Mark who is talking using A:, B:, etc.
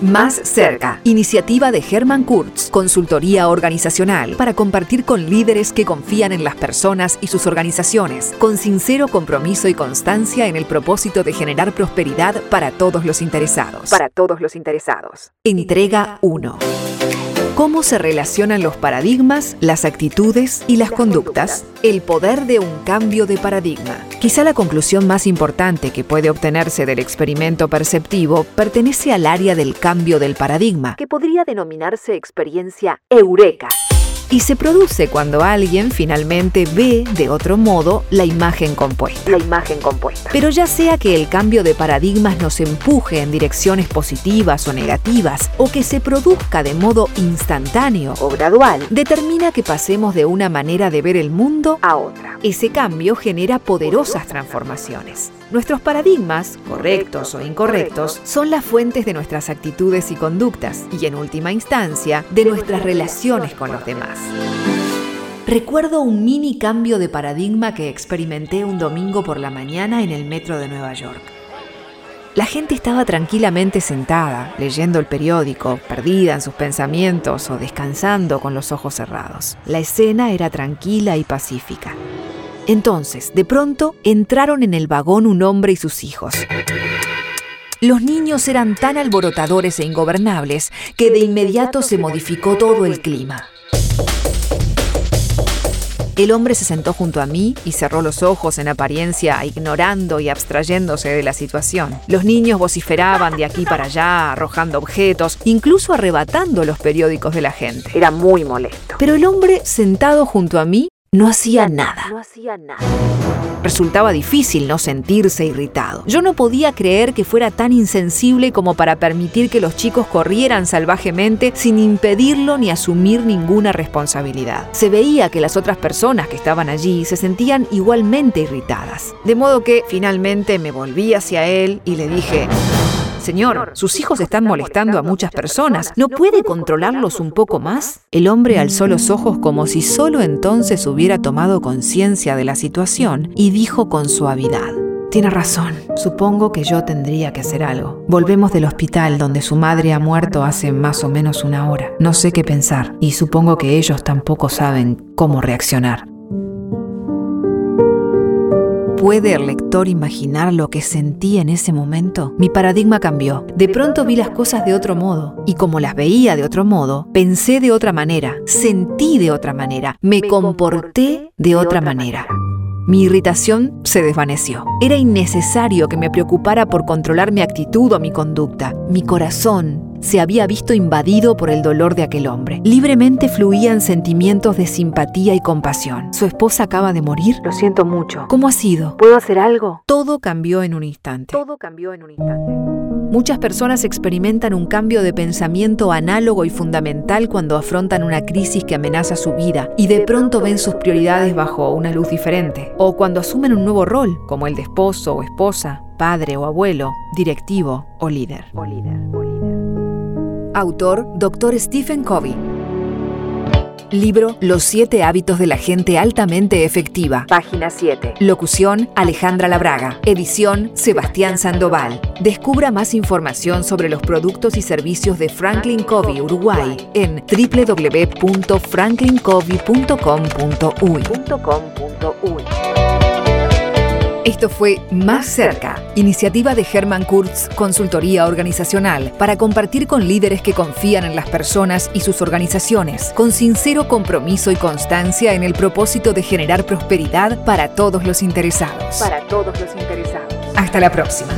A: Más cerca. Iniciativa de Herman Kurz, consultoría organizacional para compartir con líderes que confían en las personas y sus organizaciones, con sincero compromiso y constancia en el propósito de generar prosperidad para todos los interesados.
B: Para todos los interesados.
A: Entrega 1. ¿Cómo se relacionan los paradigmas, las actitudes y las conductas? El poder de un cambio de paradigma. Quizá la conclusión más importante que puede obtenerse del experimento perceptivo pertenece al área del cambio del paradigma,
B: que podría denominarse experiencia eureka
A: y se produce cuando alguien finalmente ve de otro modo la imagen compuesta.
B: La imagen compuesta.
A: Pero ya sea que el cambio de paradigmas nos empuje en direcciones positivas o negativas, o que se produzca de modo instantáneo
B: o gradual,
A: determina que pasemos de una manera de ver el mundo
B: a otra.
A: Ese cambio genera poderosas transformaciones. Nuestros paradigmas, correctos o incorrectos, son las fuentes de nuestras actitudes y conductas, y en última instancia, de nuestras relaciones con los demás. Recuerdo un mini cambio de paradigma que experimenté un domingo por la mañana en el metro de Nueva York. La gente estaba tranquilamente sentada, leyendo el periódico, perdida en sus pensamientos o descansando con los ojos cerrados. La escena era tranquila y pacífica. Entonces, de pronto, entraron en el vagón un hombre y sus hijos. Los niños eran tan alborotadores e ingobernables que de inmediato se modificó todo el clima. El hombre se sentó junto a mí y cerró los ojos en apariencia, ignorando y abstrayéndose de la situación. Los niños vociferaban de aquí para allá, arrojando objetos, incluso arrebatando los periódicos de la gente.
B: Era muy molesto.
A: Pero el hombre sentado junto a mí no hacía nada.
B: No hacía nada.
A: Resultaba difícil no sentirse irritado. Yo no podía creer que fuera tan insensible como para permitir que los chicos corrieran salvajemente sin impedirlo ni asumir ninguna responsabilidad. Se veía que las otras personas que estaban allí se sentían igualmente irritadas. De modo que finalmente me volví hacia él y le dije... Señor, sus hijos están molestando a muchas personas. ¿No puede controlarlos un poco más? El hombre alzó los ojos como si solo entonces hubiera tomado conciencia de la situación y dijo con suavidad. Tiene razón. Supongo que yo tendría que hacer algo. Volvemos del hospital donde su madre ha muerto hace más o menos una hora. No sé qué pensar y supongo que ellos tampoco saben cómo reaccionar. ¿Puede el lector imaginar lo que sentí en ese momento? Mi paradigma cambió. De pronto vi las cosas de otro modo. Y como las veía de otro modo, pensé de otra manera, sentí de otra manera, me comporté de otra manera. Mi irritación se desvaneció. Era innecesario que me preocupara por controlar mi actitud o mi conducta. Mi corazón se había visto invadido por el dolor de aquel hombre. Libremente fluían sentimientos de simpatía y compasión. ¿Su esposa acaba de morir?
B: Lo siento mucho.
A: ¿Cómo ha sido?
B: ¿Puedo hacer algo?
A: Todo cambió en un instante.
B: Todo cambió en un instante.
A: Muchas personas experimentan un cambio de pensamiento análogo y fundamental cuando afrontan una crisis que amenaza su vida y de pronto ven sus prioridades bajo una luz diferente. O cuando asumen un nuevo rol, como el de esposo o esposa, padre o abuelo, directivo o líder.
B: O líder, o líder.
A: Autor Dr. Stephen Covey. Libro Los siete hábitos de la gente altamente efectiva.
B: Página 7.
A: Locución Alejandra Labraga. Edición Sebastián Sandoval. Descubra más información sobre los productos y servicios de Franklin Covey Uruguay en www.franklincovey.com.uy. Esto fue Más Cerca, iniciativa de Herman Kurz, consultoría organizacional, para compartir con líderes que confían en las personas y sus organizaciones, con sincero compromiso y constancia en el propósito de generar prosperidad para todos los interesados.
B: Para todos los interesados.
A: Hasta la próxima.